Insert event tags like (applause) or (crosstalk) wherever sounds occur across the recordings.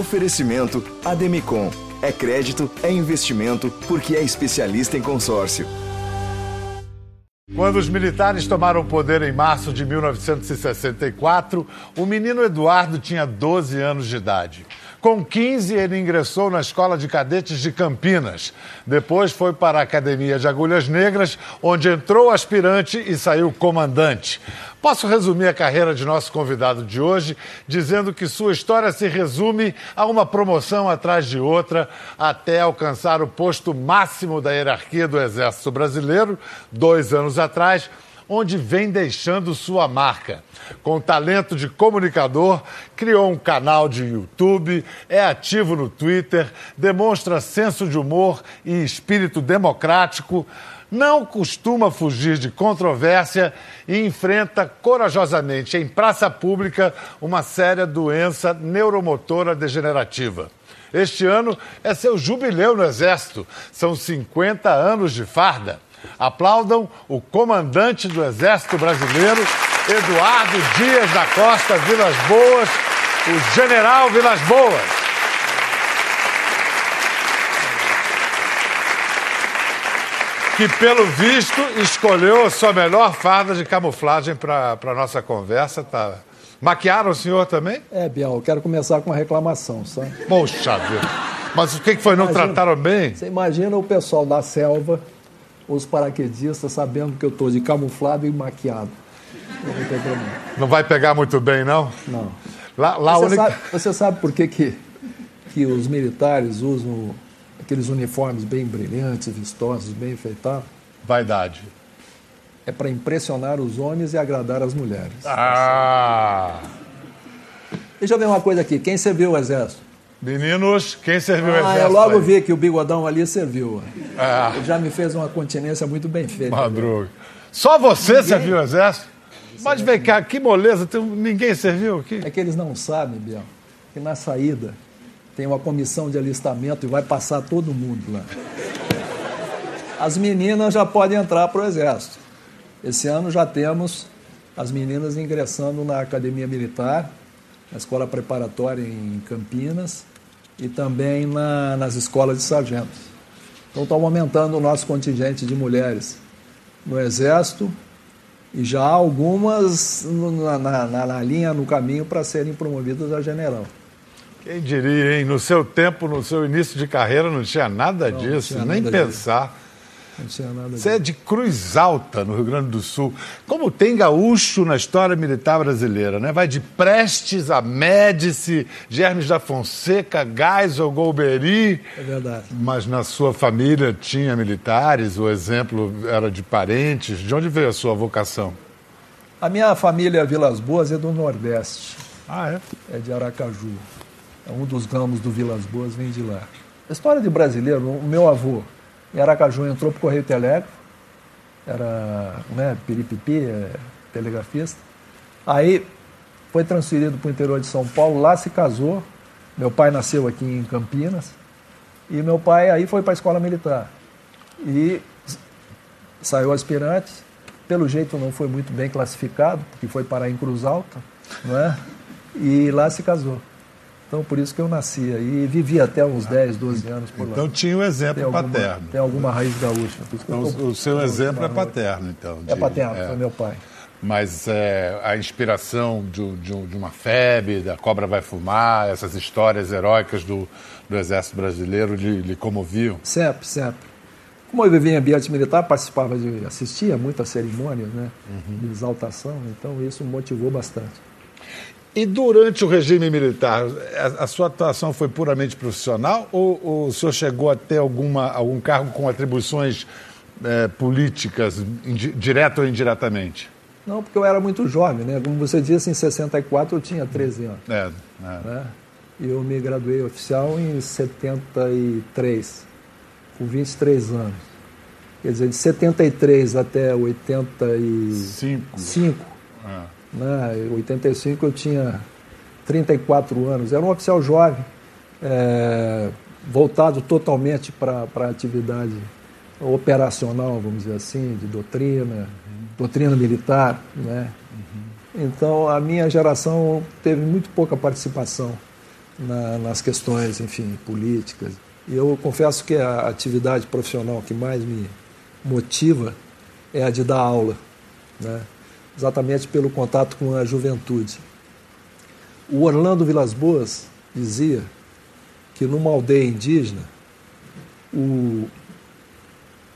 Oferecimento Ademicon. É crédito, é investimento, porque é especialista em consórcio. Quando os militares tomaram o poder em março de 1964, o menino Eduardo tinha 12 anos de idade. Com 15, ele ingressou na Escola de Cadetes de Campinas. Depois foi para a Academia de Agulhas Negras, onde entrou aspirante e saiu comandante. Posso resumir a carreira de nosso convidado de hoje dizendo que sua história se resume a uma promoção atrás de outra até alcançar o posto máximo da hierarquia do Exército Brasileiro, dois anos atrás onde vem deixando sua marca. Com talento de comunicador, criou um canal de YouTube, é ativo no Twitter, demonstra senso de humor e espírito democrático não costuma fugir de controvérsia e enfrenta corajosamente em praça pública uma séria doença neuromotora degenerativa. Este ano é seu jubileu no Exército. São 50 anos de farda. Aplaudam o comandante do Exército Brasileiro, Eduardo Dias da Costa Vilas Boas, o general Vilas Boas. Que, pelo visto, escolheu a sua melhor farda de camuflagem para a nossa conversa. Tá... Maquiaram o senhor também? É, Biel, eu quero começar com uma reclamação, sabe? Poxa vida. Mas o que foi? Não imagina, trataram bem? Você imagina o pessoal da selva os paraquedistas sabendo que eu estou de camuflado e maquiado. Não, não vai pegar muito bem, não? Não. Lá, lá você, única... sabe, você sabe por que, que, que os militares usam aqueles uniformes bem brilhantes, vistosos, bem enfeitados? Vaidade. É para impressionar os homens e agradar as mulheres. Ah! Deixa eu ver uma coisa aqui. Quem serviu o exército? Meninos, quem serviu ah, o exército? Eu logo aí? vi que o bigodão ali serviu. Ah. Já me fez uma continência muito bem feita. Madruga. Só você ninguém... serviu o exército? Mas vem cá, que moleza, ninguém serviu aqui? É que eles não sabem, Biel, que na saída tem uma comissão de alistamento e vai passar todo mundo lá. As meninas já podem entrar para o exército. Esse ano já temos as meninas ingressando na academia militar, na escola preparatória em Campinas e também na, nas escolas de sargentos. Então estamos aumentando o nosso contingente de mulheres no Exército e já algumas na, na, na linha, no caminho para serem promovidas a general. Quem diria, hein? No seu tempo, no seu início de carreira, não tinha nada não, disso, não tinha nem nada pensar. Disso. Não tinha nada Você é de Cruz Alta, no Rio Grande do Sul. Como tem gaúcho na história militar brasileira, né? Vai de Prestes a Médici, Germes da Fonseca, Geisel, Golbery. É verdade. Mas na sua família tinha militares, o exemplo era de parentes. De onde veio a sua vocação? A minha família Vilas Boas é do Nordeste. Ah, é? É de Aracaju. É um dos ramos do Vilas Boas vem de lá. A história de brasileiro, o meu avô, em Aracaju entrou para o Correio Telégrafo, era né, piripipi, é, telegrafista. Aí foi transferido para o interior de São Paulo, lá se casou. Meu pai nasceu aqui em Campinas. E meu pai aí foi para a escola militar. E saiu aspirante. Pelo jeito não foi muito bem classificado, porque foi parar em Cruz Alta, não é? E lá se casou. Então, por isso que eu nasci aí e vivi até uns 10, 12 anos por lá. Então, tinha um exemplo tem alguma, paterno. Tem alguma raiz gaúcha. Então, o seu exemplo é paterno, então. De, é paterno, é. foi meu pai. Mas é, a inspiração de, de, de, uma febre, da cobra vai fumar, essas histórias heróicas do, do Exército Brasileiro lhe, lhe comoviam? Sempre, sempre. Como eu vivia em ambiente militar, participava de, assistia muitas cerimônias né, uhum. de exaltação, então isso me motivou bastante. E durante o regime militar, a, a sua atuação foi puramente profissional ou, ou, o senhor chegou a ter alguma, algum cargo com atribuições é, políticas, indi, direto ou indiretamente? Não, porque eu era muito jovem, né? Como você disse, em 64 eu tinha 13 anos. É, é. Né? E eu me graduei oficial em 73, com 23 anos. Quer dizer, de 73 até 85. Cinco. É né? Em 85 eu tinha 34 anos, era um oficial jovem, é, voltado totalmente para a atividade operacional, vamos dizer assim, de doutrina, doutrina militar. Né? Uhum. Então a minha geração teve muito pouca participação na, nas questões, enfim, políticas. E eu confesso que a atividade profissional que mais me motiva é a de dar aula, né? Exatamente pelo contato com a juventude. O Orlando Vilas Boas dizia que numa aldeia indígena, o,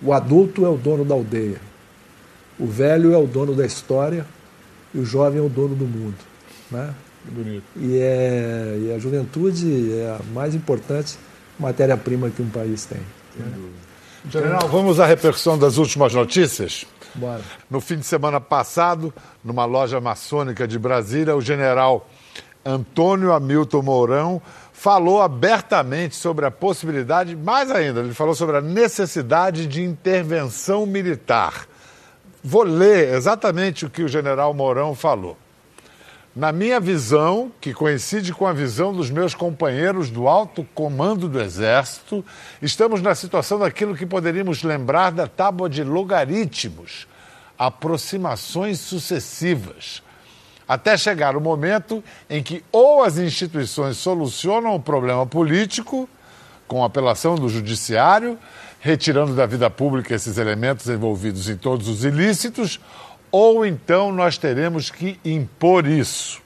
o adulto é o dono da aldeia, o velho é o dono da história e o jovem é o dono do mundo. Né? Bonito. E, é, e a juventude é a mais importante matéria-prima que um país tem. Né? General, vamos à repercussão das últimas notícias? Bora. No fim de semana passado, numa loja maçônica de Brasília, o general Antônio Hamilton Mourão falou abertamente sobre a possibilidade, mais ainda, ele falou sobre a necessidade de intervenção militar. Vou ler exatamente o que o general Mourão falou. Na minha visão, que coincide com a visão dos meus companheiros do alto comando do Exército, estamos na situação daquilo que poderíamos lembrar da tábua de logaritmos, aproximações sucessivas, até chegar o momento em que ou as instituições solucionam o problema político, com apelação do judiciário, retirando da vida pública esses elementos envolvidos em todos os ilícitos, ou então nós teremos que impor isso.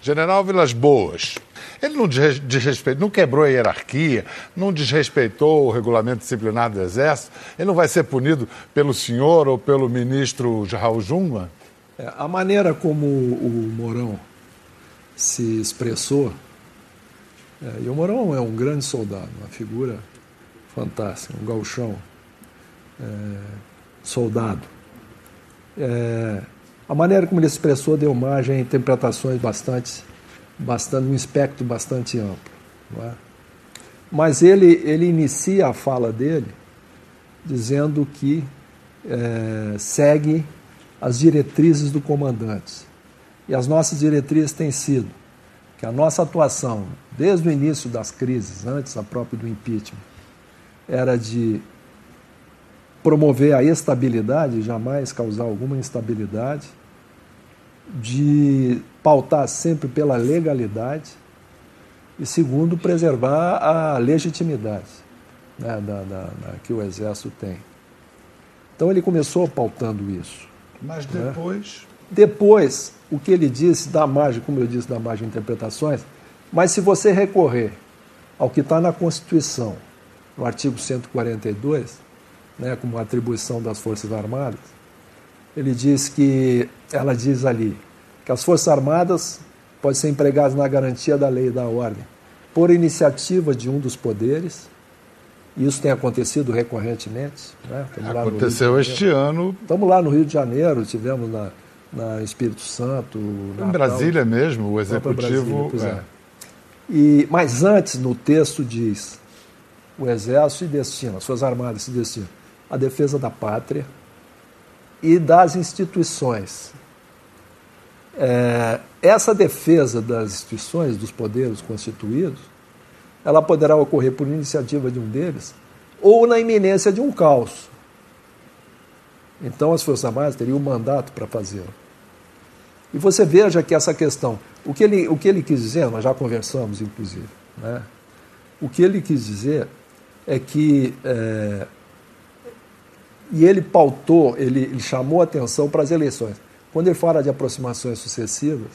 General Vilas Boas, ele não desrespeitou, não quebrou a hierarquia, não desrespeitou o regulamento disciplinar do Exército, ele não vai ser punido pelo senhor ou pelo ministro Raul Jungmann? É, a maneira como o Mourão se expressou, é, e o Mourão é um grande soldado, uma figura fantástica, um galchão, é, soldado é, a maneira como ele expressou deu margem a interpretações bastante, bastante um espectro bastante amplo. É? Mas ele, ele inicia a fala dele dizendo que é, segue as diretrizes do comandante. E as nossas diretrizes têm sido que a nossa atuação, desde o início das crises, antes a própria do impeachment, era de promover a estabilidade, jamais causar alguma instabilidade, de pautar sempre pela legalidade e, segundo, preservar a legitimidade né, da, da, da, que o Exército tem. Então ele começou pautando isso. Mas né? depois. Né? Depois, o que ele disse dá margem, como eu disse, dá margem de interpretações, mas se você recorrer ao que está na Constituição, no artigo 142, né, como atribuição das Forças Armadas, ele diz que, ela diz ali, que as Forças Armadas podem ser empregadas na garantia da lei e da ordem, por iniciativa de um dos poderes, e isso tem acontecido recorrentemente. Né? Aconteceu este ano. Estamos lá no Rio de Janeiro, tivemos na, na Espírito Santo. Em Natal, Brasília mesmo, o executivo. Brasília, é. é. E, mas antes, no texto diz: o Exército se destina, as Forças Armadas se destinam a defesa da pátria e das instituições. É, essa defesa das instituições, dos poderes constituídos, ela poderá ocorrer por iniciativa de um deles ou na iminência de um caos. Então as Forças Armadas teriam o mandato para fazê-lo. E você veja que essa questão, o que ele, o que ele quis dizer, nós já conversamos inclusive, né? o que ele quis dizer é que é, e ele pautou, ele, ele chamou atenção para as eleições. Quando ele fala de aproximações sucessivas,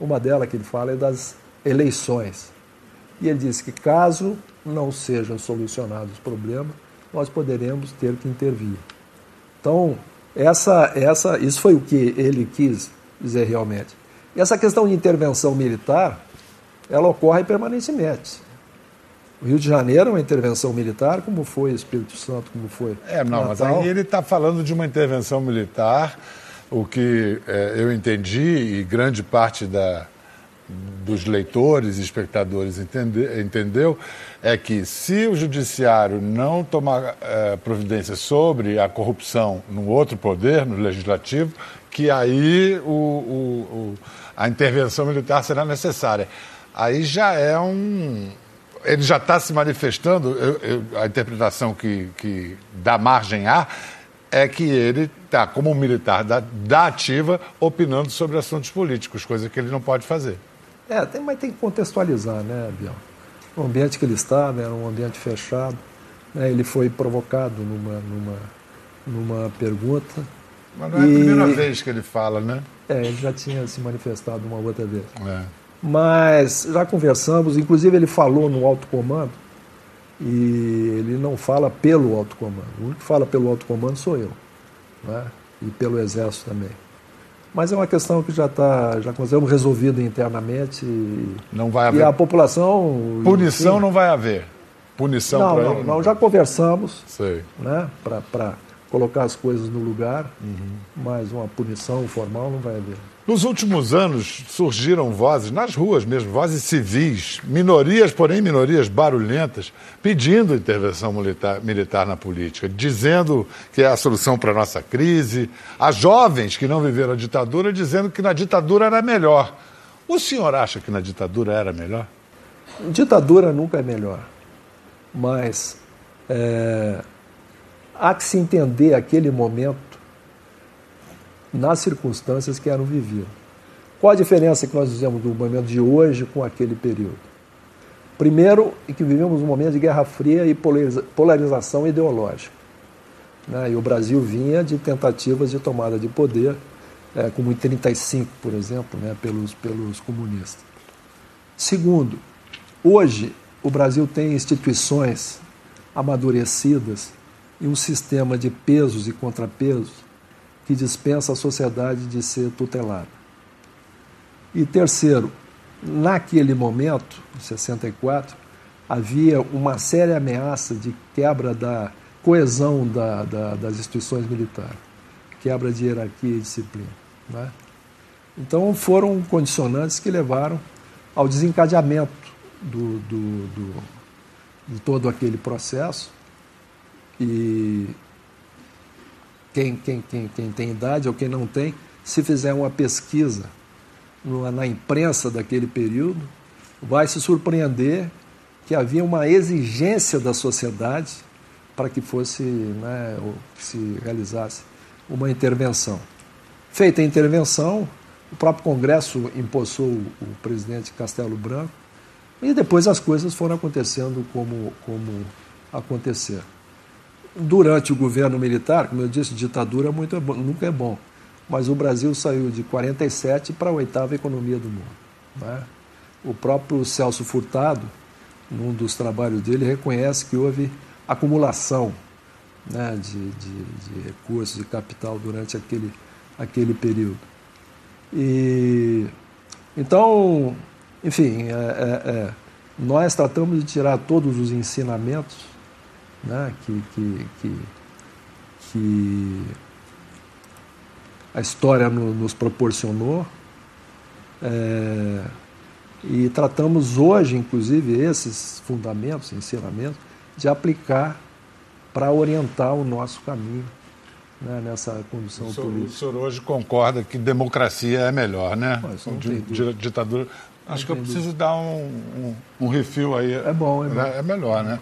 uma delas que ele fala é das eleições. E ele disse que caso não sejam solucionados os problemas, nós poderemos ter que intervir. Então, essa, essa, isso foi o que ele quis dizer realmente. E essa questão de intervenção militar, ela ocorre permanentemente. O Rio de Janeiro é uma intervenção militar, como foi Espírito Santo, como foi. É, não, Natal. mas aí ele está falando de uma intervenção militar, o que é, eu entendi, e grande parte da, dos leitores e espectadores entende, entendeu, é que se o judiciário não tomar é, providência sobre a corrupção no outro poder, no legislativo, que aí o, o, o, a intervenção militar será necessária. Aí já é um, ele já está se manifestando, eu, eu, a interpretação que, que dá margem a é que ele está, como um militar da, da ativa, opinando sobre assuntos políticos, coisa que ele não pode fazer. É, tem, mas tem que contextualizar, né, Biel? O ambiente que ele estava era um ambiente fechado. Né? Ele foi provocado numa, numa, numa pergunta. Mas não é a primeira vez que ele fala, né? É, ele já tinha se manifestado uma outra vez. É. Mas já conversamos, inclusive ele falou no alto comando, e ele não fala pelo alto comando. O único que fala pelo alto comando sou eu. Né? E pelo Exército também. Mas é uma questão que já está, já consideramos resolvida internamente. E, não vai haver. E a população. Punição enfim, não vai haver. Punição não, para não, ele. Não, já conversamos. Sei. Né, para colocar as coisas no lugar, uhum. mas uma punição formal não vai haver. Nos últimos anos surgiram vozes, nas ruas mesmo, vozes civis, minorias, porém minorias barulhentas, pedindo intervenção militar, militar na política, dizendo que é a solução para a nossa crise. Há jovens que não viveram a ditadura dizendo que na ditadura era melhor. O senhor acha que na ditadura era melhor? Ditadura nunca é melhor, mas é, há que se entender aquele momento nas circunstâncias que eram vividas. Qual a diferença que nós dizemos do momento de hoje com aquele período? Primeiro, é que vivemos um momento de guerra fria e polarização ideológica. Né? E o Brasil vinha de tentativas de tomada de poder, é, como em 1935, por exemplo, né? pelos, pelos comunistas. Segundo, hoje o Brasil tem instituições amadurecidas e um sistema de pesos e contrapesos que dispensa a sociedade de ser tutelada. E terceiro, naquele momento, em 64, havia uma séria ameaça de quebra da coesão da, da, das instituições militares, quebra de hierarquia e disciplina. Né? Então foram condicionantes que levaram ao desencadeamento do, do, do, de todo aquele processo e quem, quem, quem, quem tem idade ou quem não tem, se fizer uma pesquisa na imprensa daquele período, vai se surpreender que havia uma exigência da sociedade para que fosse, né, ou se realizasse uma intervenção. Feita a intervenção, o próprio Congresso impossou o presidente Castelo Branco e depois as coisas foram acontecendo como, como aconteceram durante o governo militar, como eu disse, ditadura muito é bom, nunca é bom. Mas o Brasil saiu de 47 para a oitava economia do mundo. Né? O próprio Celso Furtado, num dos trabalhos dele, reconhece que houve acumulação né, de, de, de recursos e capital durante aquele, aquele período. E, então, enfim, é, é, é, nós tratamos de tirar todos os ensinamentos né, que, que, que, que a história no, nos proporcionou. É, e tratamos hoje, inclusive, esses fundamentos, ensinamentos, de aplicar para orientar o nosso caminho né, nessa condição o senhor, política. O senhor hoje concorda que democracia é melhor, né? Mas, ditadura. Acho que eu preciso dar um, um, um refil aí. É bom, é bom. É, melhor, né?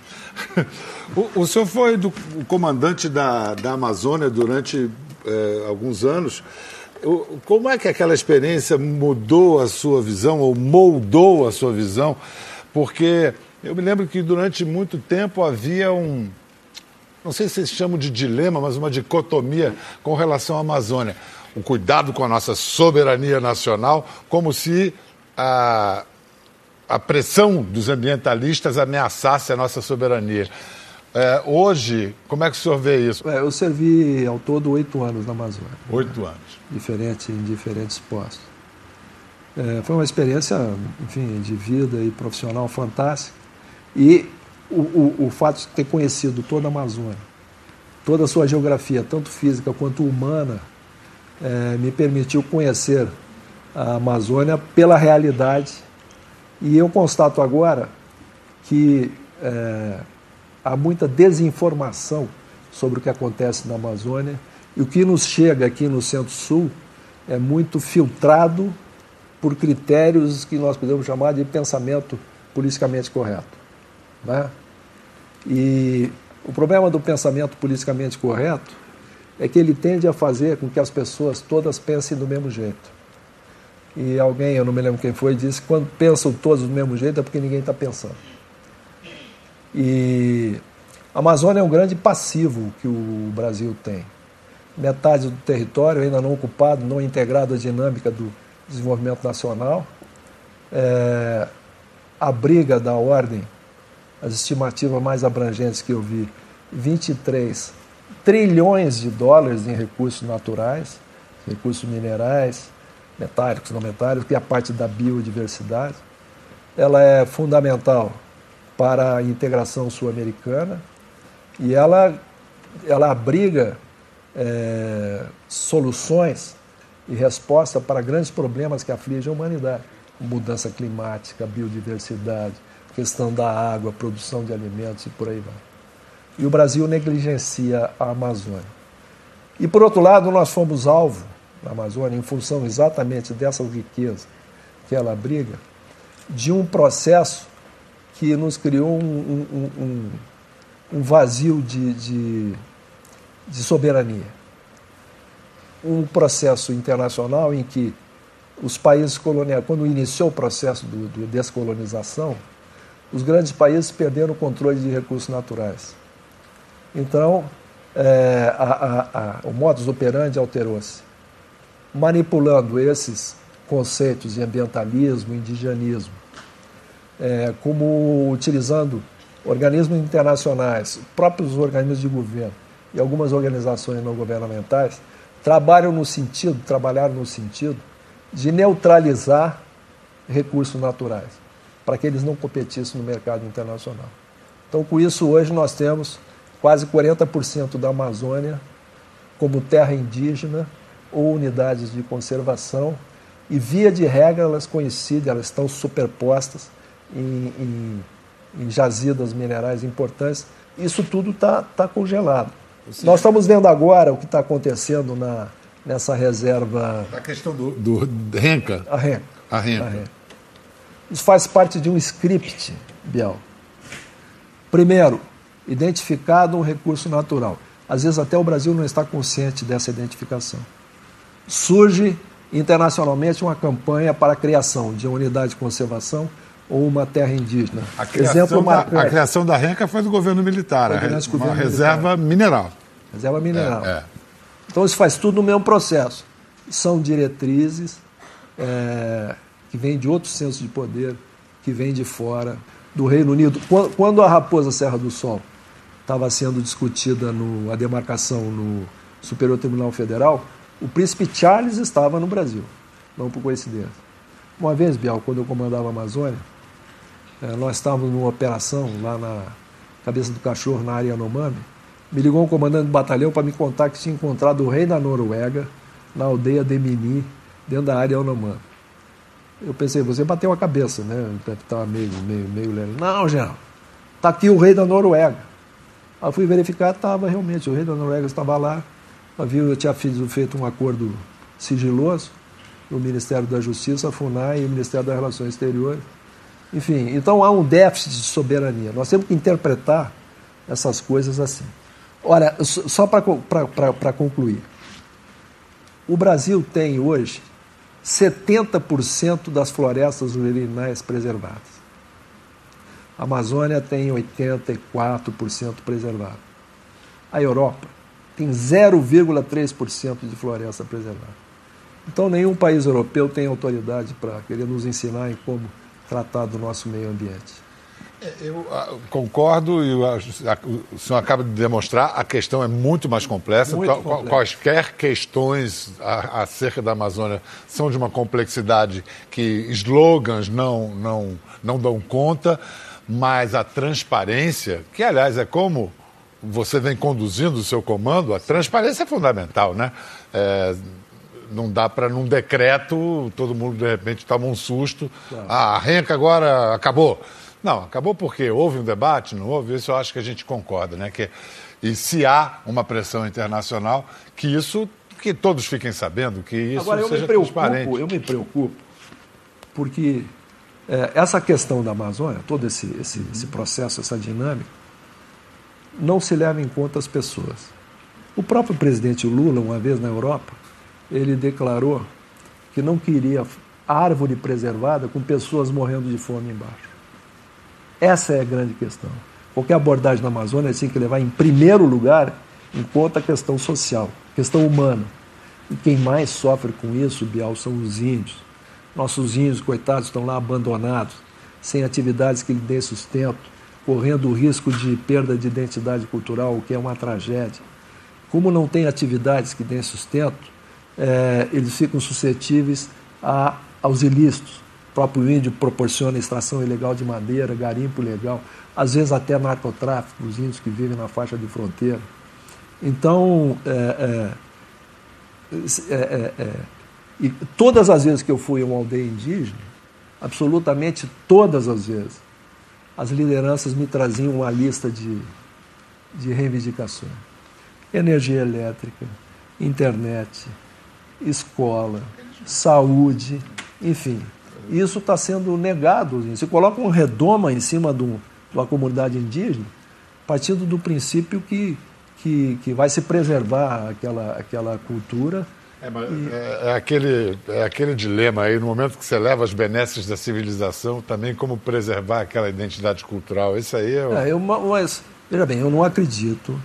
(laughs) o, o senhor foi do, o comandante da, da Amazônia durante é, alguns anos. Como é que aquela experiência mudou a sua visão ou moldou a sua visão? Porque eu me lembro que durante muito tempo havia um, não sei se vocês chamam de dilema, mas uma dicotomia com relação à Amazônia. O cuidado com a nossa soberania nacional, como se a, a pressão dos ambientalistas ameaçasse a nossa soberania. É, hoje, como é que o senhor vê isso? É, eu servi ao todo oito anos na Amazônia. Oito né? anos. Diferente, em diferentes postos. É, foi uma experiência, enfim, de vida e profissional fantástica. E o, o, o fato de ter conhecido toda a Amazônia, toda a sua geografia, tanto física quanto humana, é, me permitiu conhecer a Amazônia pela realidade. E eu constato agora que é, há muita desinformação sobre o que acontece na Amazônia e o que nos chega aqui no Centro-Sul é muito filtrado por critérios que nós podemos chamar de pensamento politicamente correto. Né? E o problema do pensamento politicamente correto é que ele tende a fazer com que as pessoas todas pensem do mesmo jeito. E alguém, eu não me lembro quem foi, disse que quando pensam todos do mesmo jeito é porque ninguém está pensando. E a Amazônia é um grande passivo que o Brasil tem. Metade do território ainda não ocupado, não integrado à dinâmica do desenvolvimento nacional. É, a briga da ordem, as estimativas mais abrangentes que eu vi, 23 trilhões de dólares em recursos naturais, recursos minerais, metálicos, não metálicos, que é a parte da biodiversidade. Ela é fundamental para a integração sul-americana e ela, ela abriga é, soluções e resposta para grandes problemas que afligem a humanidade. Mudança climática, biodiversidade, questão da água, produção de alimentos e por aí vai e o Brasil negligencia a Amazônia. E, por outro lado, nós fomos alvo Amazônia, em função exatamente dessa riqueza que ela abriga, de um processo que nos criou um, um, um, um vazio de, de, de soberania. Um processo internacional em que os países coloniais, quando iniciou o processo de descolonização, os grandes países perderam o controle de recursos naturais então, é, a, a, a, o modus operandi alterou-se. Manipulando esses conceitos de ambientalismo, indigenismo, é, como utilizando organismos internacionais, próprios organismos de governo e algumas organizações não governamentais, trabalham no sentido, trabalharam no sentido de neutralizar recursos naturais, para que eles não competissem no mercado internacional. Então, com isso, hoje nós temos quase 40% da Amazônia como terra indígena ou unidades de conservação e via de regra elas coincidem, elas estão superpostas em, em, em jazidas minerais importantes. Isso tudo está tá congelado. Sim. Nós estamos vendo agora o que está acontecendo na, nessa reserva. A questão do, do Renca. A Renca. A Renca. A Renca. Isso faz parte de um script, Biel. Primeiro, identificado um recurso natural. Às vezes até o Brasil não está consciente dessa identificação. Surge internacionalmente uma campanha para a criação de uma unidade de conservação ou uma terra indígena. A criação, Exemplo da, a criação da RENCA foi do governo militar, uma governo reserva militar. mineral. Reserva mineral. É, é. Então isso faz tudo no mesmo processo. São diretrizes é, que vêm de outros centros de poder, que vêm de fora, do Reino Unido. Quando a Raposa Serra do Sol estava sendo discutida no, a demarcação no Superior Tribunal Federal, o príncipe Charles estava no Brasil, não por coincidência. Uma vez, Bial, quando eu comandava a Amazônia, eh, nós estávamos numa operação lá na Cabeça do Cachorro, na área Yanomami, me ligou um comandante do batalhão para me contar que tinha encontrado o rei da Noruega na aldeia de Mini, dentro da área Yanomami. Eu pensei, você bateu a cabeça, né? Estava meio, meio, meio... Não, general, está aqui o rei da Noruega. Aí fui verificar, estava realmente, o rei da Noruega estava lá, havia, eu tinha feito um acordo sigiloso no Ministério da Justiça, a FUNAI e o Ministério das Relações Exteriores. Enfim, então há um déficit de soberania. Nós temos que interpretar essas coisas assim. Olha, só para concluir. O Brasil tem hoje 70% das florestas urinais preservadas. A Amazônia tem 84% preservado. A Europa tem 0,3% de floresta preservada. Então, nenhum país europeu tem autoridade para querer nos ensinar em como tratar do nosso meio ambiente. É, eu ah, concordo e o senhor acaba de demonstrar, a questão é muito mais complexa. Muito complexa. Quaisquer questões acerca da Amazônia são de uma complexidade que slogans não, não, não dão conta mas a transparência, que aliás é como você vem conduzindo o seu comando, a transparência é fundamental, né? É, não dá para, num decreto, todo mundo de repente toma um susto. Claro. Ah, a renca agora acabou. Não, acabou porque houve um debate, não houve, isso eu acho que a gente concorda, né? Que, e se há uma pressão internacional, que isso, que todos fiquem sabendo, que isso Agora, eu seja me preocupo, transparente. Eu me preocupo, porque é, essa questão da Amazônia, todo esse, esse, uhum. esse processo, essa dinâmica, não se leva em conta as pessoas. O próprio presidente Lula, uma vez na Europa, ele declarou que não queria árvore preservada com pessoas morrendo de fome embaixo. Essa é a grande questão. Qualquer abordagem na Amazônia tem que levar em primeiro lugar em conta a questão social, questão humana. E quem mais sofre com isso, Bial, são os índios. Nossos índios, coitados, estão lá abandonados, sem atividades que lhe dêem sustento, correndo o risco de perda de identidade cultural, o que é uma tragédia. Como não tem atividades que dêem sustento, é, eles ficam suscetíveis a, aos ilícitos. O próprio índio proporciona extração ilegal de madeira, garimpo ilegal, às vezes até narcotráfico, os índios que vivem na faixa de fronteira. Então, é, é, é, é, e todas as vezes que eu fui a uma aldeia indígena, absolutamente todas as vezes, as lideranças me traziam uma lista de, de reivindicações. Energia elétrica, internet, escola, saúde, enfim. Isso está sendo negado. Se coloca um redoma em cima de, um, de uma comunidade indígena, partindo do princípio que que, que vai se preservar aquela, aquela cultura. É, e... é, é, aquele, é aquele dilema aí, no momento que você leva as benesses da civilização, também como preservar aquela identidade cultural. Isso aí é. O... é eu, mas, veja bem, eu não acredito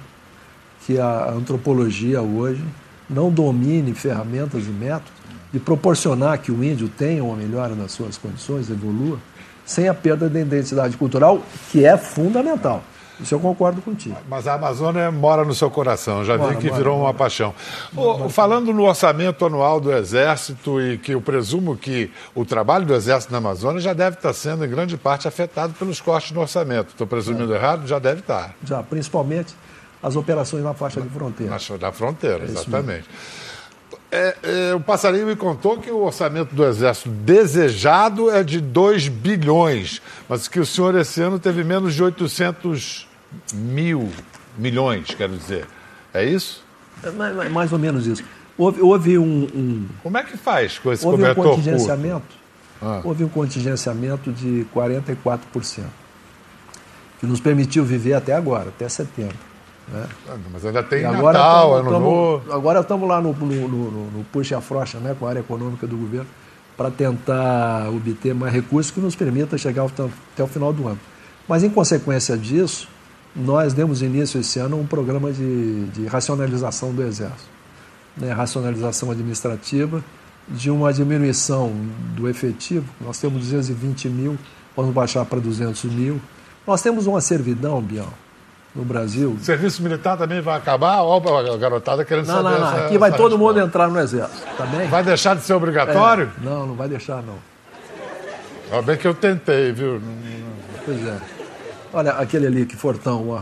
que a antropologia hoje não domine ferramentas e métodos de proporcionar que o índio tenha uma melhora nas suas condições, evolua, sem a perda da identidade cultural, que é fundamental. Isso eu concordo contigo. Mas a Amazônia mora no seu coração, já vi que mora, virou mora. uma paixão. falando no orçamento anual do Exército e que eu presumo que o trabalho do Exército na Amazônia já deve estar sendo, em grande parte, afetado pelos cortes no orçamento. Estou presumindo é. errado? Já deve estar. Já, principalmente as operações na faixa de fronteira. Na, na fronteira, é exatamente. É, é, o Passarinho me contou que o orçamento do Exército desejado é de 2 bilhões, mas que o senhor esse ano teve menos de 800 mil milhões, quero dizer. É isso? É mais, mais ou menos isso. Houve, houve um, um, Como é que faz com esse houve um contingenciamento, ah. Houve um contingenciamento de 44%, que nos permitiu viver até agora, até setembro. Né? Ah, mas ainda tem agora Natal, tamo, Ano Novo. Agora estamos lá no, no, no, no puxa-frocha né, com a área econômica do governo para tentar obter mais recursos que nos permita chegar até o final do ano. Mas, em consequência disso, nós demos início esse ano a um programa de, de racionalização do Exército. Né? Racionalização administrativa, de uma diminuição do efetivo. Nós temos 220 mil, vamos baixar para 200 mil. Nós temos uma servidão, Bião, no Brasil. O serviço militar também vai acabar? Olha a garotada querendo não, saber. Não, não, essa, aqui vai todo mundo entrar no Exército, tá bem? Vai deixar de ser obrigatório? É, não, não vai deixar, não. Ainda bem que eu tentei, viu? Pois é. Olha aquele ali, que fortão, ó.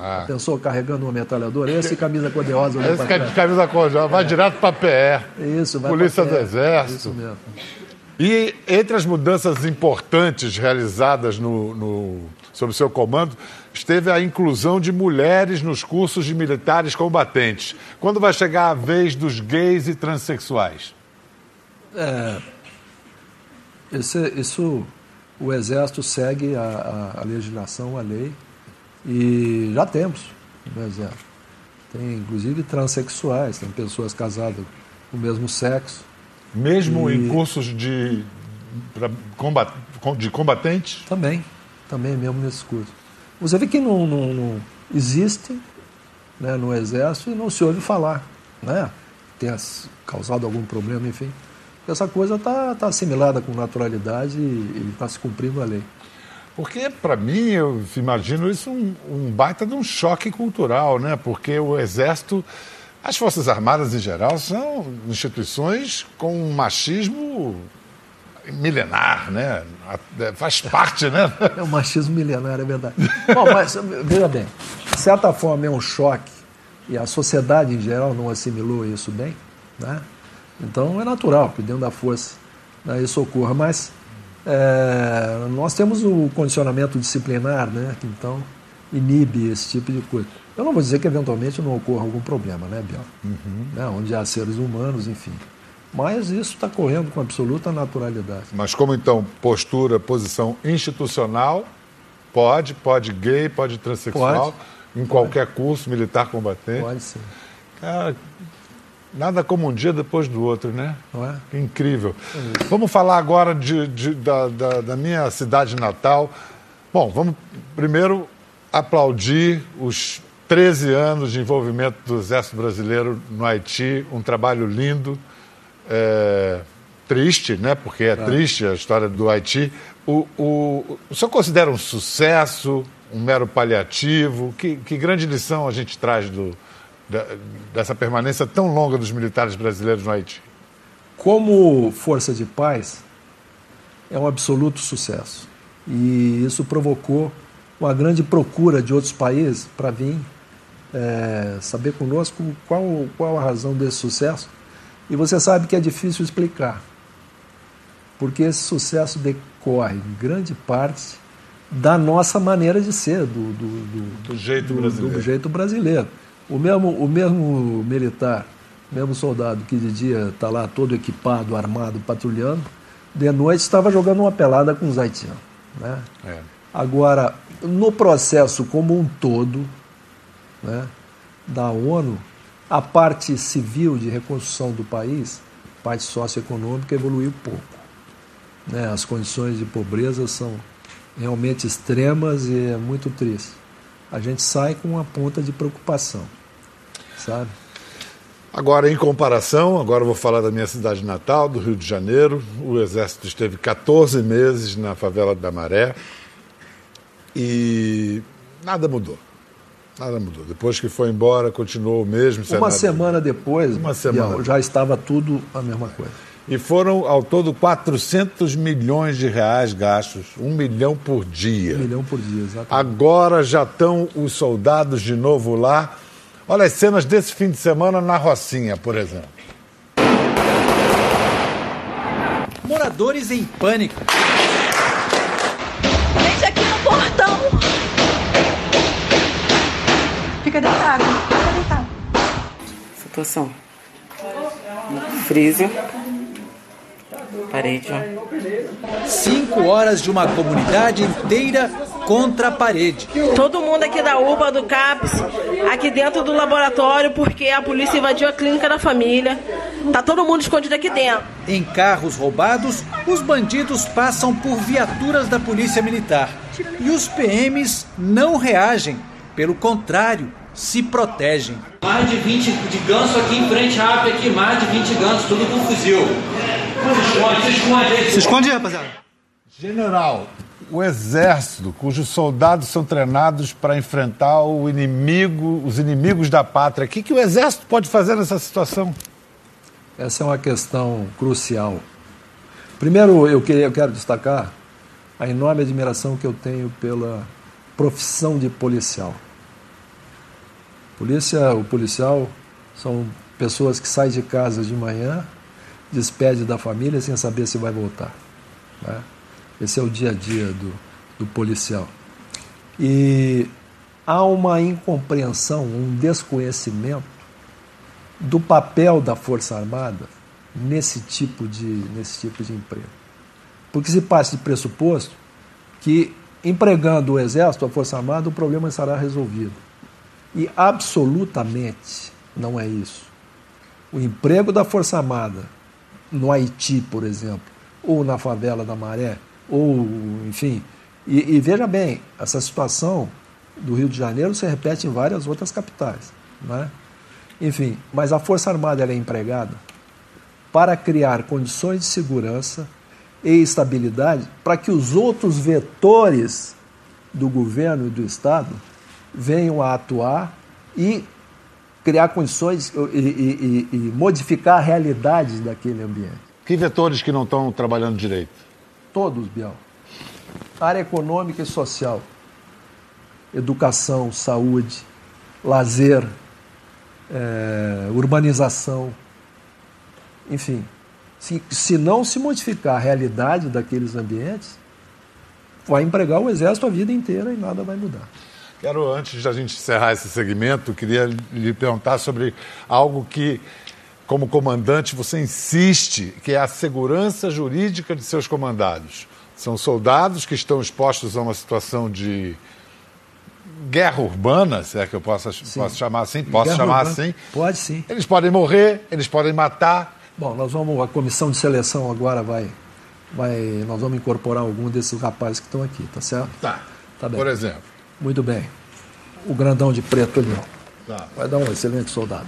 Ah. Pensou carregando uma metralhadora? Esse camisa cor-de-rosa. Esse camisa cor-de-rosa. Vai é. direto para PE. Isso, vai Polícia do Exército. Isso mesmo. E entre as mudanças importantes realizadas no, no, sob seu comando, esteve a inclusão de mulheres nos cursos de militares combatentes. Quando vai chegar a vez dos gays e transexuais? É, esse, isso o Exército segue a, a, a legislação, a lei, e já temos no Exército. Tem inclusive transexuais, tem pessoas casadas com o mesmo sexo. Mesmo e... em cursos de, combat, de combatentes? Também, também mesmo nesses cursos. Você vê que não, não, não existe né, no Exército e não se ouve falar. Né? Tenha causado algum problema, enfim essa coisa está tá assimilada com naturalidade e está se cumprindo a lei. Porque, para mim, eu imagino isso um, um, baita de um choque cultural, né? Porque o Exército, as Forças Armadas em geral, são instituições com um machismo milenar, né? É, faz parte, né? (laughs) É um machismo milenar, é verdade. Bom, mas, veja bem, de certa forma é um choque, e a sociedade em geral não assimilou isso bem, né? Então é natural que dentro da força né, isso ocorra, mas é, nós temos o condicionamento disciplinar, né, que então inibe esse tipo de coisa. Eu não vou dizer que eventualmente não ocorra algum problema, né, Biel? Uhum. Né, onde há seres humanos, enfim. Mas isso está correndo com absoluta naturalidade. Mas como então postura, posição institucional, pode, pode gay, pode transexual, pode, em qualquer curso militar combatente? Pode ser. Cara, Nada como um dia depois do outro, né? Não é? Incrível. Vamos falar agora de, de, da, da, da minha cidade natal. Bom, vamos primeiro aplaudir os 13 anos de envolvimento do Exército Brasileiro no Haiti, um trabalho lindo, é, triste, né? Porque é, triste a história do Haiti. O, o, o senhor considera um sucesso, um mero paliativo? Que, que grande lição a gente traz do, da, dessa permanência tão longa dos militares brasileiros no Haiti? Como força de paz, é um absoluto sucesso. E isso provocou uma grande procura de outros países para vir é, saber conosco qual, qual a razão desse sucesso. E você sabe que é difícil explicar, porque esse sucesso decorre, em grande parte, da nossa maneira de ser, do, do, do, do jeito brasileiro. Do jeito brasileiro. O mesmo, o mesmo militar, o mesmo soldado que de dia está lá todo equipado, armado, patrulhando, de noite estava jogando uma pelada com os haitianos. Né? É. Agora, no processo como um todo né, da ONU, a parte civil de reconstrução do país, parte socioeconômica, evoluiu pouco. Né? As condições de pobreza são realmente extremas e é muito triste a gente sai com uma ponta de preocupação, sabe? Agora, em comparação, agora eu vou falar da minha cidade natal, do Rio de Janeiro. O Exército esteve 14 meses na favela da Maré e nada mudou. Nada mudou. Depois que foi embora, continuou o mesmo. Uma semana depois, Uma semana. já estava tudo a mesma coisa. E foram, ao todo, 400 milhões de reais gastos, um milhão por dia. Um milhão por dia, exatamente. Agora já estão os soldados de novo lá. Olha as cenas desse fim de semana na Rocinha, por exemplo. Moradores em pânico. Gente, aqui no portão. Fica deitado, fica deitado. Situação. Freezer parede. Cinco horas de uma comunidade inteira contra a parede. Todo mundo aqui da UPA, do CAPS, aqui dentro do laboratório, porque a polícia invadiu a clínica da família. Tá todo mundo escondido aqui dentro. Em carros roubados, os bandidos passam por viaturas da polícia militar. E os PMs não reagem. Pelo contrário, se protegem. Mais de 20 de ganso aqui em frente, rápido aqui, mais de 20 gansos, tudo com fuzil. Se esconde, se esconde Se esconde, rapaziada. General, o exército, cujos soldados são treinados para enfrentar o inimigo, os inimigos da pátria, o que, que o exército pode fazer nessa situação? Essa é uma questão crucial. Primeiro, eu, queria, eu quero destacar a enorme admiração que eu tenho pela profissão de policial. Polícia, o policial são pessoas que saem de casa de manhã, despede da família sem saber se vai voltar. Né? Esse é o dia a dia do, do policial. E há uma incompreensão, um desconhecimento do papel da Força Armada nesse tipo de, nesse tipo de emprego. Porque se passa de pressuposto que empregando o Exército, a Força Armada, o problema estará resolvido. E absolutamente não é isso. O emprego da Força Armada no Haiti, por exemplo, ou na favela da Maré, ou, enfim. E, e, veja bem, essa situação do Rio de Janeiro se repete em várias outras capitais. Né? Enfim, mas a Força Armada é empregada para criar condições de segurança e estabilidade para que os outros vetores do governo e do Estado venham a atuar e criar condições e, e, e, modificar a realidade daquele ambiente. Que vetores que não estão trabalhando direito? Todos, Bial. Área econômica e social, educação, saúde, lazer, é, urbanização, enfim. Se, se não se modificar a realidade daqueles ambientes, vai empregar o exército a vida inteira e nada vai mudar. Quero, antes da gente encerrar esse segmento, queria lhe perguntar sobre algo que, como comandante, você insiste, que é a segurança jurídica de seus comandados. São soldados que estão expostos a uma situação de guerra urbana, se é que eu posso, posso chamar assim, posso Guerra chamar urbana. assim. Pode sim. Eles podem morrer, eles podem matar. Bom, nós vamos, a comissão de seleção agora vai, vai, nós vamos incorporar algum desses rapazes que estão aqui, tá certo? Tá. Tá bem. Por exemplo. Muito bem. O grandão de preto ali, ó. Tá. Vai dar um excelente soldado.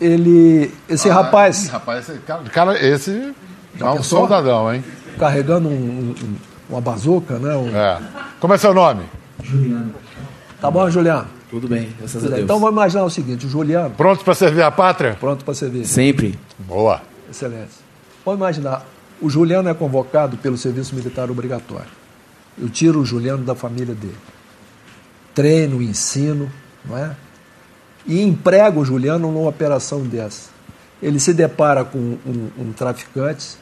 Ele, esse Ah, rapaz, ih, rapaz, esse cara, cara, esse é um pensou? soldadão, hein? carregando um- um- um- uma bazuca, né? um- É. Como é seu nome? Tá bom, Juliano? Tudo bem, graças a Tudo bem. Deus. Então vamos imaginar o seguinte, o Juliano, Pronto para servir a pátria? pronto para servir. Sempre. Boa. Excelente. Vamos imaginar, o Juliano é convocado pelo serviço militar obrigatório. Eu tiro o Juliano da família dele. Treino, ensino, não é? E emprego o Juliano numa operação dessa. Ele se depara com um, um traficante,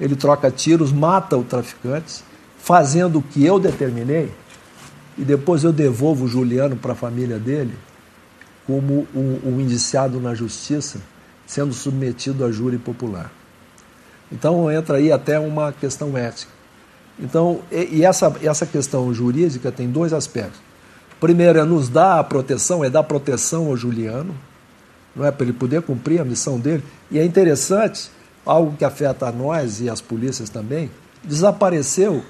ele troca tiros, mata o traficante, fazendo o que eu determinei, e depois eu devolvo o Juliano para a família dele como um, um indiciado na justiça, sendo submetido a júri popular. Então entra aí até uma questão ética. Então, e, e essa, essa questão jurídica tem dois aspectos. Primeiro é nos dar a proteção, é dar proteção ao Juliano, não é para ele poder cumprir a missão dele. E é interessante, algo que afeta a nós e as polícias também, desapareceu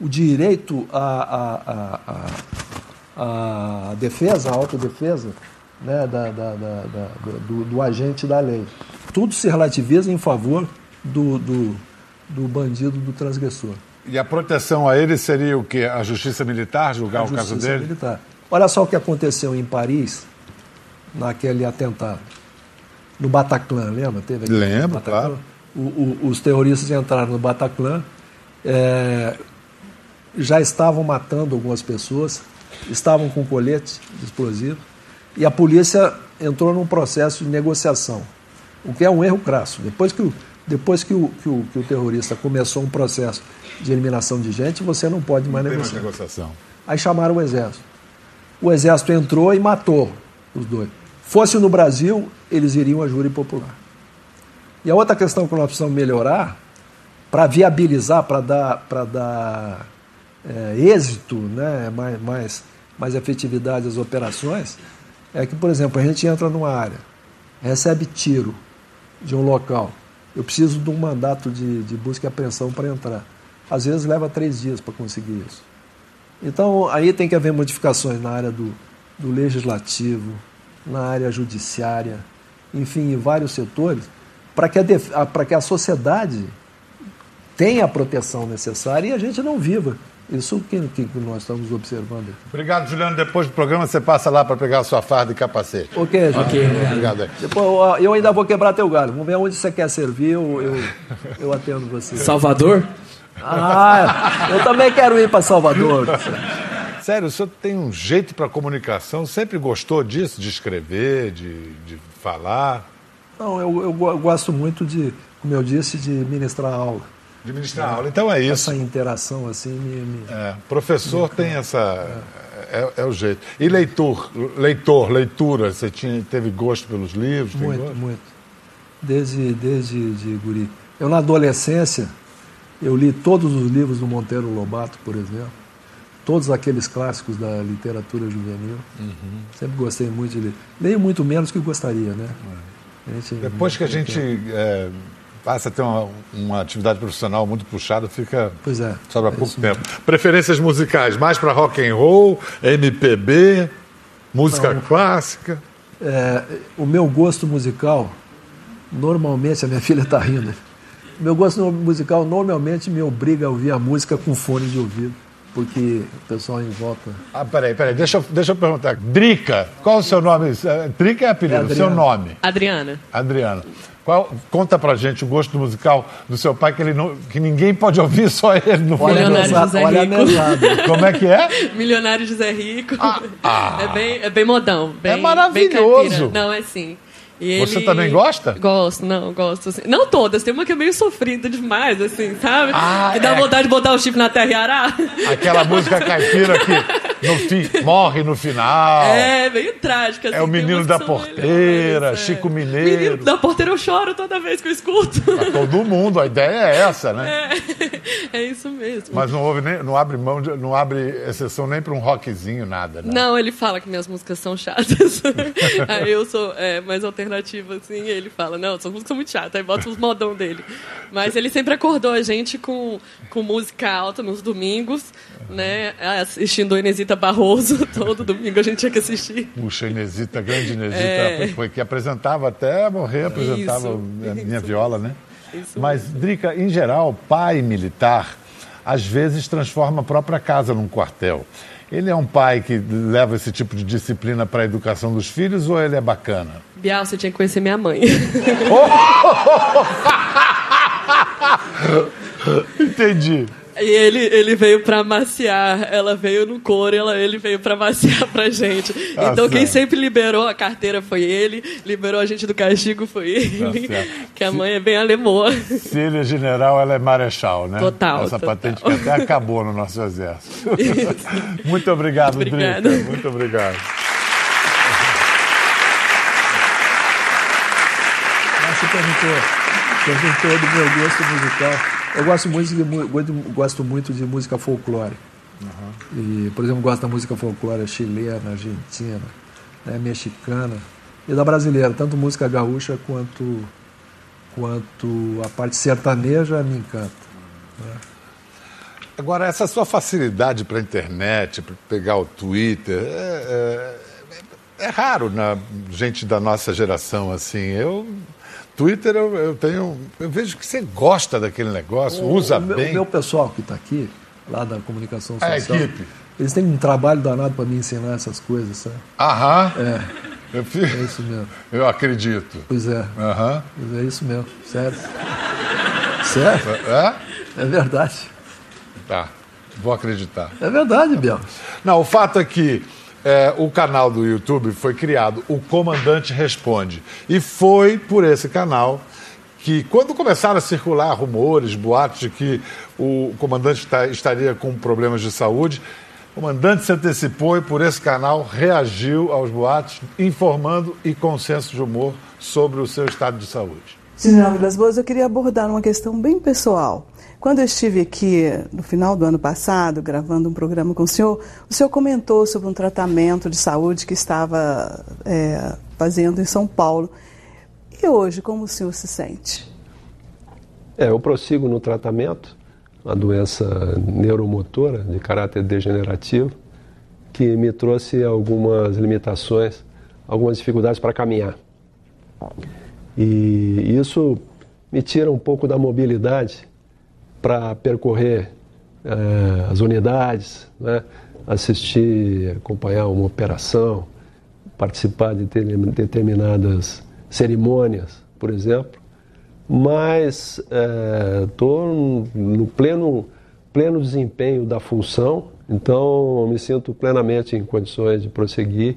o direito à, à, à, à defesa, à autodefesa né, da, da, da, do, do agente da lei. Tudo se relativiza em favor do, do, do bandido, do transgressor. E a proteção a ele seria o quê? A justiça militar julgar A o caso justiça dele? militar. Olha só o que aconteceu em Paris, naquele atentado. No Bataclan, lembra? Teve Lembro, Bataclan? claro. O- o- os terroristas entraram no Bataclan, é, já estavam matando algumas pessoas, estavam com colete de explosivo, e a polícia entrou num processo de negociação, o que é um erro crasso. Depois que o, depois que o, que o, que o terrorista começou um processo de eliminação de gente, você não pode mais Tem mais negociar. negociação. Aí chamaram o exército. O exército entrou e matou os dois. Fosse no Brasil, eles iriam a júri popular. E a outra questão que nós precisamos melhorar, para viabilizar, para dar, dar é, êxito, né, mais, mais, mais efetividade às operações, é que, por exemplo, a gente entra numa área, recebe tiro de um local. Eu preciso de um mandato de, de busca e apreensão para entrar. Às vezes leva três dias para conseguir isso. Então, aí tem que haver modificações na área do, do legislativo, na área judiciária, enfim, em vários setores, para que, a def- a- para que a sociedade tenha a proteção necessária e a gente não viva. Isso que, que que nós estamos observando. Obrigado, Juliano. Depois do programa você passa lá para pegar a sua farda e capacete. Ok, gente. Ok, Obrigado aí. Depois, eu ainda vou quebrar teu galho. Vamos ver onde você quer servir, eu, eu, eu atendo você. Salvador? Ah, eu também quero ir para Salvador. Sério, o senhor tem um jeito para comunicação? Sempre gostou disso, de escrever, de, de falar, Não, eu, eu go- eu gosto muito de, como eu disse, de ministrar aula. de ministrar aula? Então é isso. Essa interação assim me, me- É, professor tem essa. É, é o jeito. E leitor, leitor, leitura, você tinha, teve gosto pelos livros? muito, muito. Desde, desde de guri. Eu na adolescência, eu li todos os livros do Monteiro Lobato, por exemplo. Todos aqueles clássicos da literatura juvenil. Uhum. Sempre gostei muito de ler. Leio muito menos que gostaria, né? A gente- Depois que a gente é, passa a ter uma, uma atividade profissional muito puxada, fica. Pois é. Sobra É pouco tempo. Preferências musicais, mais para rock and roll, MPB, música clássica. É, o meu gosto musical, normalmente, a minha (laughs) filha está rindo. Meu gosto musical normalmente me obriga a ouvir a música com fone de ouvido, porque o pessoal em volta. Ah, peraí, peraí, deixa eu, deixa eu perguntar. Drica, qual o seu nome? Eh, Drica é apelido, É o seu nome? Adriana. Adriano. Qual, conta pra gente o gosto musical do seu pai, que, ele não, que ninguém pode ouvir, só ele no fone. Milionário mesada, José olha a Rico. Como é que é? (laughs) Milionário José Rico. ah. É, bem, é bem modão. Bem, É maravilhoso. Bem não, é sim. Você também gosta? Gosto, não, gosto. assim. Não todas, tem uma que é meio sofrida demais, assim, sabe? Ah, que dá é. vontade de botar o chifre na terra e arar. Aquela (laughs) música caipira que no fim, morre no final. É, meio trágico. Assim, é o menino da porteira, melhores, é. Chico Mineiro. Menino da porteira eu choro toda vez que eu escuto. Pra todo mundo, a ideia é essa, né? É, (laughs) é isso mesmo. Mas não houve nem, não abre mão, de- não abre exceção nem para um rockzinho, nada, né? Não, ele fala que minhas músicas são chatas. (laughs) aí eu sou é, mais alternativa, assim, e ele fala, não, suas músicas são muito chatas, aí bota os modão dele. Mas ele sempre acordou a gente com, com música alta nos domingos, né? Assistindo Inesita Barroso, (laughs) todo domingo a gente tinha que assistir. Puxa, Inesita, grande Inesita, É. foi, que apresentava até morrer, apresentava Isso, a minha isso. viola, né? Isso Mas, Drica, em geral, pai militar às vezes transforma a própria casa num quartel. Ele é um pai que leva esse tipo de disciplina para a educação dos filhos ou ele é bacana? Bial, você tinha que conhecer minha mãe. (laughs) (laughs) Entendi. E ele, ele veio pra maciar, ela veio no coro, ela, ele veio pra maciar pra gente. Tá então quem certo. sempre liberou a carteira foi ele, liberou a gente do castigo foi ele. Tá que a mãe é bem alemoa. Se ele é general, ela é marechal, né? Total, Essa total. patente que até acabou no nosso exército. (laughs) Muito obrigado, Obrigada. Drica. Muito obrigado. Mas Você perguntou, perguntou do meu gosto musical. Eu gosto muito de, gosto- muito de música folclore. E, por exemplo, gosto da música folclore chilena, argentina, né, mexicana e da brasileira, tanto música gaúcha quanto, quanto a parte sertaneja me encanta. Agora, essa sua facilidade para a internet, para pegar o Twitter, é, é- é raro na gente da nossa geração assim. Eu Twitter eu, eu tenho, eu vejo que você gosta daquele negócio, usa o meu, bem. O meu pessoal que está aqui, lá da comunicação A social, equipe. eles têm um trabalho danado para me ensinar essas coisas, sabe? Aham. É, Eu, é isso mesmo. eu acredito. Pois é, Aham. pois é isso mesmo, sério. Sério? É? É verdade. Tá. Vou acreditar. É verdade, Biel. Não, o fato é que é, o canal do YouTube foi criado, o Comandante Responde. E foi por esse canal que, quando começaram a circular rumores, boatos de que o comandante ta- estaria com problemas de saúde, o comandante se antecipou e, por esse canal, reagiu aos boatos, informando e com senso de humor sobre o seu estado de saúde. General Vilas Boas, eu queria abordar uma questão bem pessoal. Quando eu estive aqui no final do ano passado, gravando um programa com o senhor, o senhor comentou sobre um tratamento de saúde que estava é, fazendo em São Paulo. E hoje, como o senhor se sente? É, eu prossigo no tratamento, uma doença neuromotora de caráter degenerativo, que me trouxe algumas limitações, algumas dificuldades para caminhar. E isso me tira um pouco da mobilidade para percorrer eh, as unidades, né? assistir, acompanhar uma operação, participar de te- determinadas cerimônias, por exemplo. Mas estou no pleno, pleno desempenho da função, então me sinto plenamente em condições de prosseguir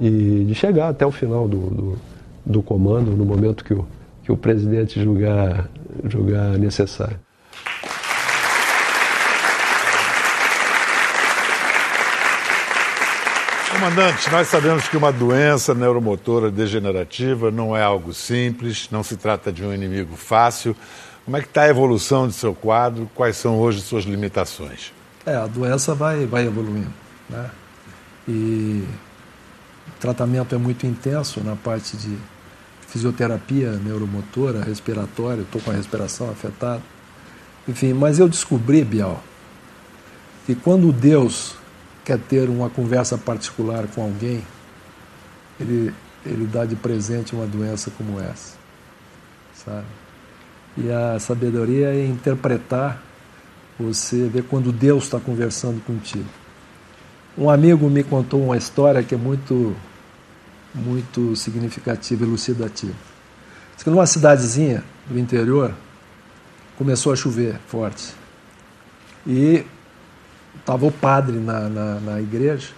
e de chegar até o final do, do, do comando no momento que o, que o presidente julgar, julgar necessário. Comandante, nós sabemos que uma doença neuromotora degenerativa não é algo simples, não se trata de um inimigo fácil. Como é que está a evolução do seu quadro? Quais são hoje suas limitações? É, a doença vai, vai evoluindo, né? E o tratamento é muito intenso na parte de fisioterapia neuromotora, respiratória, estou com a respiração afetada. Enfim, mas eu descobri, Bial, que quando Deus quer ter uma conversa particular com alguém, ele, ele dá de presente uma doença como essa, sabe? E a sabedoria é interpretar, você ver quando Deus está conversando contigo. Um amigo me contou uma história que é muito, muito significativa, elucidativa. Diz que numa cidadezinha do interior começou a chover forte. E estava o padre na, na, na igreja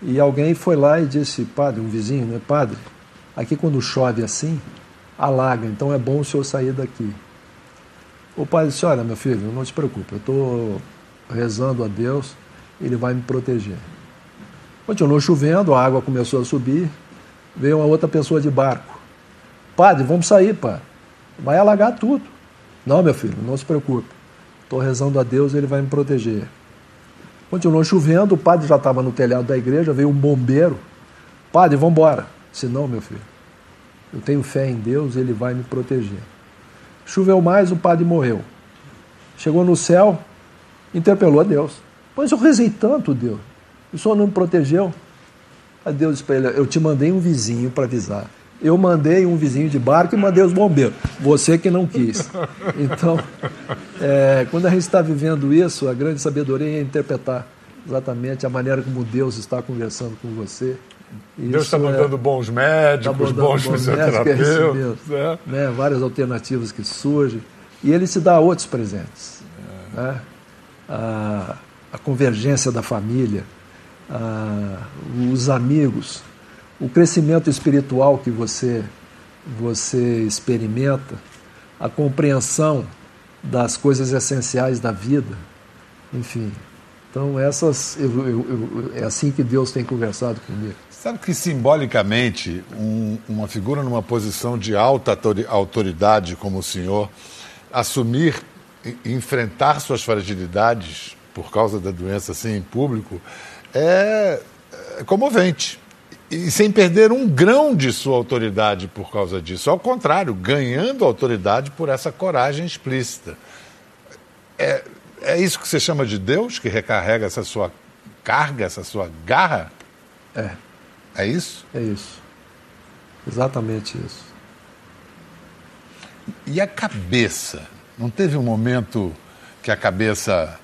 e alguém foi lá e disse, padre, um vizinho, né, padre, aqui quando chove assim, alaga, então é bom o senhor sair daqui. O padre disse, olha meu filho, não se preocupe, eu estou rezando a Deus ele vai me proteger. Continuou chovendo, a água começou a subir, veio uma outra pessoa de barco. Padre, vamos sair, padre. Vai alagar tudo. Não, meu filho, não se preocupe. Estou rezando a Deus, ele vai me proteger. Continuou chovendo, o padre já estava no telhado da igreja, veio um bombeiro. Padre, vamos embora. Se não, meu filho, eu tenho fé em Deus, ele vai me proteger. Choveu mais, o padre morreu. Chegou no céu, interpelou a Deus. Mas eu rezei tanto, Deus. O senhor não me protegeu? A Deus para ele: Eu te mandei um vizinho para avisar. Eu mandei um vizinho de barco e mandei os bombeiros. Você que não quis. Então, é, quando a gente está vivendo isso, a grande sabedoria é interpretar exatamente a maneira como Deus está conversando com você. Deus está mandando é, bons médicos, tá bons, bons fisioterapeutas. É né, várias alternativas que surgem. E ele te dá outros presentes. É. Né? A, a, convergência da família, a, os amigos, o crescimento espiritual que você, você experimenta, a compreensão das coisas essenciais da vida, enfim. Então, essas, eu, eu, eu, é assim que Deus tem conversado comigo. Sabe que simbolicamente um, uma figura numa posição de alta autoridade como o senhor assumir, enfrentar suas fragilidades por causa da doença assim em público é, é comovente. E sem perder um grão de sua autoridade por causa disso. Ao contrário, ganhando autoridade por essa coragem explícita. É, é isso que você chama de Deus, que recarrega essa sua carga, essa sua garra? É. É isso? É isso. Exatamente isso. E a cabeça? Não teve um momento que a cabeça.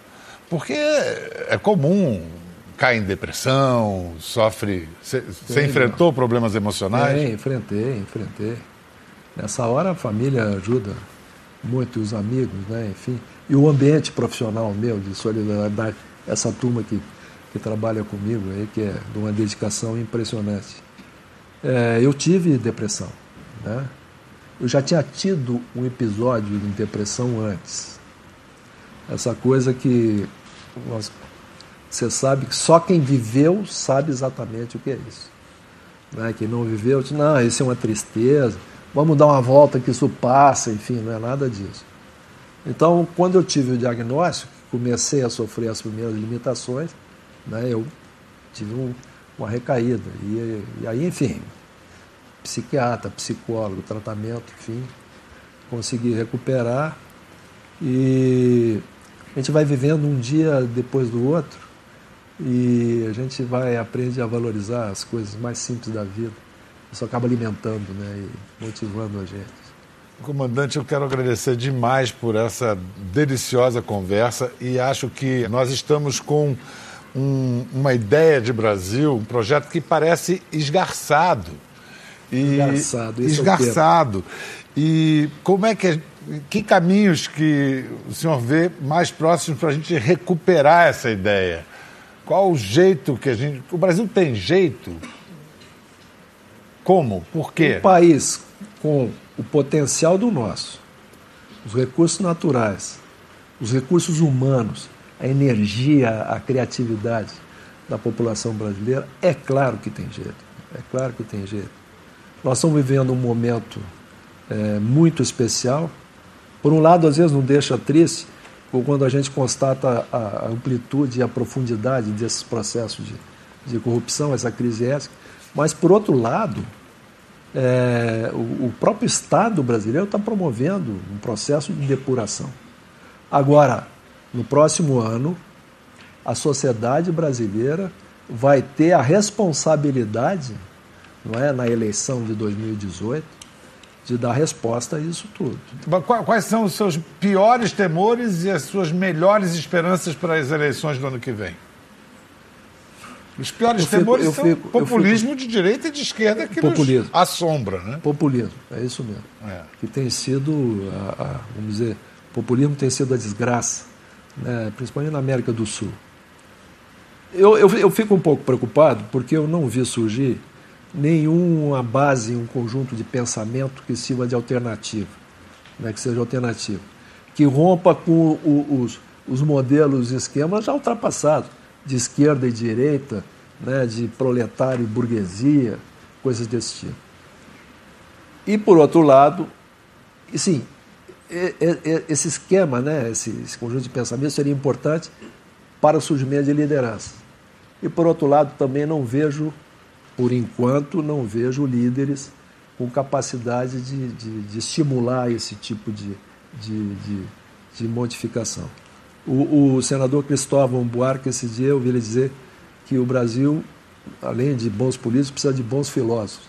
Porque é comum cair em depressão, sofre. Você enfrentou problemas emocionais? Enfrentei, enfrentei. Nessa hora a família ajuda muito, os amigos, né? enfim. E o ambiente profissional meu, de solidariedade, essa turma que que trabalha comigo aí, que é de uma dedicação impressionante. É, eu tive depressão, né? Eu já tinha tido um episódio de depressão antes. Essa coisa que nós, você sabe que só quem viveu sabe exatamente o que é isso. Né? Quem não viveu, diz, não, isso é uma tristeza, vamos dar uma volta que isso passa, enfim, não é nada disso. Então, quando eu tive o diagnóstico, comecei a sofrer as primeiras limitações, né, eu tive um, uma recaída. E, e, aí, enfim, psiquiatra, psicólogo, tratamento, enfim, consegui recuperar. E a gente vai vivendo um dia depois do outro e a gente vai aprende a valorizar as coisas mais simples da vida. Isso acaba alimentando né, e motivando a gente. Comandante, eu quero agradecer demais por essa deliciosa conversa e acho que nós estamos com um, uma ideia de Brasil, um projeto que parece esgarçado. E, esgarçado, esse esgarçado. É e como é que que caminhos que o senhor vê mais próximos para a gente recuperar essa ideia? Qual o jeito que a gente. O Brasil tem jeito? Como? Por quê? Um país com o potencial do nosso, os recursos naturais, os recursos humanos, a energia, a criatividade da população brasileira, é claro que tem jeito. É claro que tem jeito. Nós estamos vivendo um momento é, muito especial. Por um lado, às vezes não deixa triste, quando a gente constata a amplitude e a profundidade desses processos de, de corrupção, essa crise ética. Mas, por outro lado, é, o, o próprio Estado brasileiro está promovendo um processo de depuração. Agora, no próximo ano, a sociedade brasileira vai ter a responsabilidade, não é, na eleição de 2018, de dar resposta a isso tudo. Quais são os seus piores temores e as suas melhores esperanças para as eleições do ano que vem? Os piores fico, temores são fico, populismo fico... de direita e de esquerda que populismo. nos assombra, né? Populismo, é isso mesmo. É. Que tem sido, a, a, vamos dizer, populismo tem sido a desgraça né, principalmente na América do Sul. Eu, eu, eu fico um pouco preocupado porque eu não vi surgir nenhuma base, um conjunto de pensamento que sirva de alternativa, né, que seja alternativa, que rompa com o, os, os modelos e esquemas já ultrapassados. de esquerda e direita, né, de proletário e burguesia, coisas desse tipo. E, por outro lado, e sim, esse esquema, né, esse, esse conjunto de pensamentos seria importante para o surgimento de liderança. E, por outro lado, também não vejo, por enquanto, não vejo líderes com capacidade de, de, de estimular esse tipo de, de, de, de modificação. O, o, senador Cristóvão Buarque, esse dia, eu ouvi ele dizer que o Brasil, além de bons políticos, precisa de bons filósofos.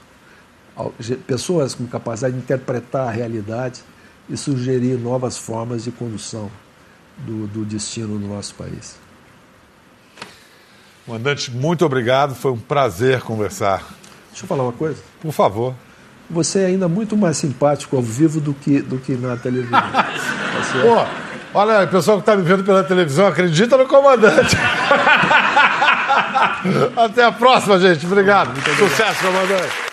Pessoas com capacidade de interpretar a realidade e sugerir novas formas de condução do, do destino do nosso país. Comandante, muito obrigado. Foi um prazer conversar. Deixa eu falar uma coisa. Por favor. Você é ainda muito mais simpático ao vivo do que, do que na televisão. (laughs) Pô, olha, o pessoal que está me vendo pela televisão acredita no comandante. (laughs) Até a próxima, gente. Obrigado. Sucesso, comandante.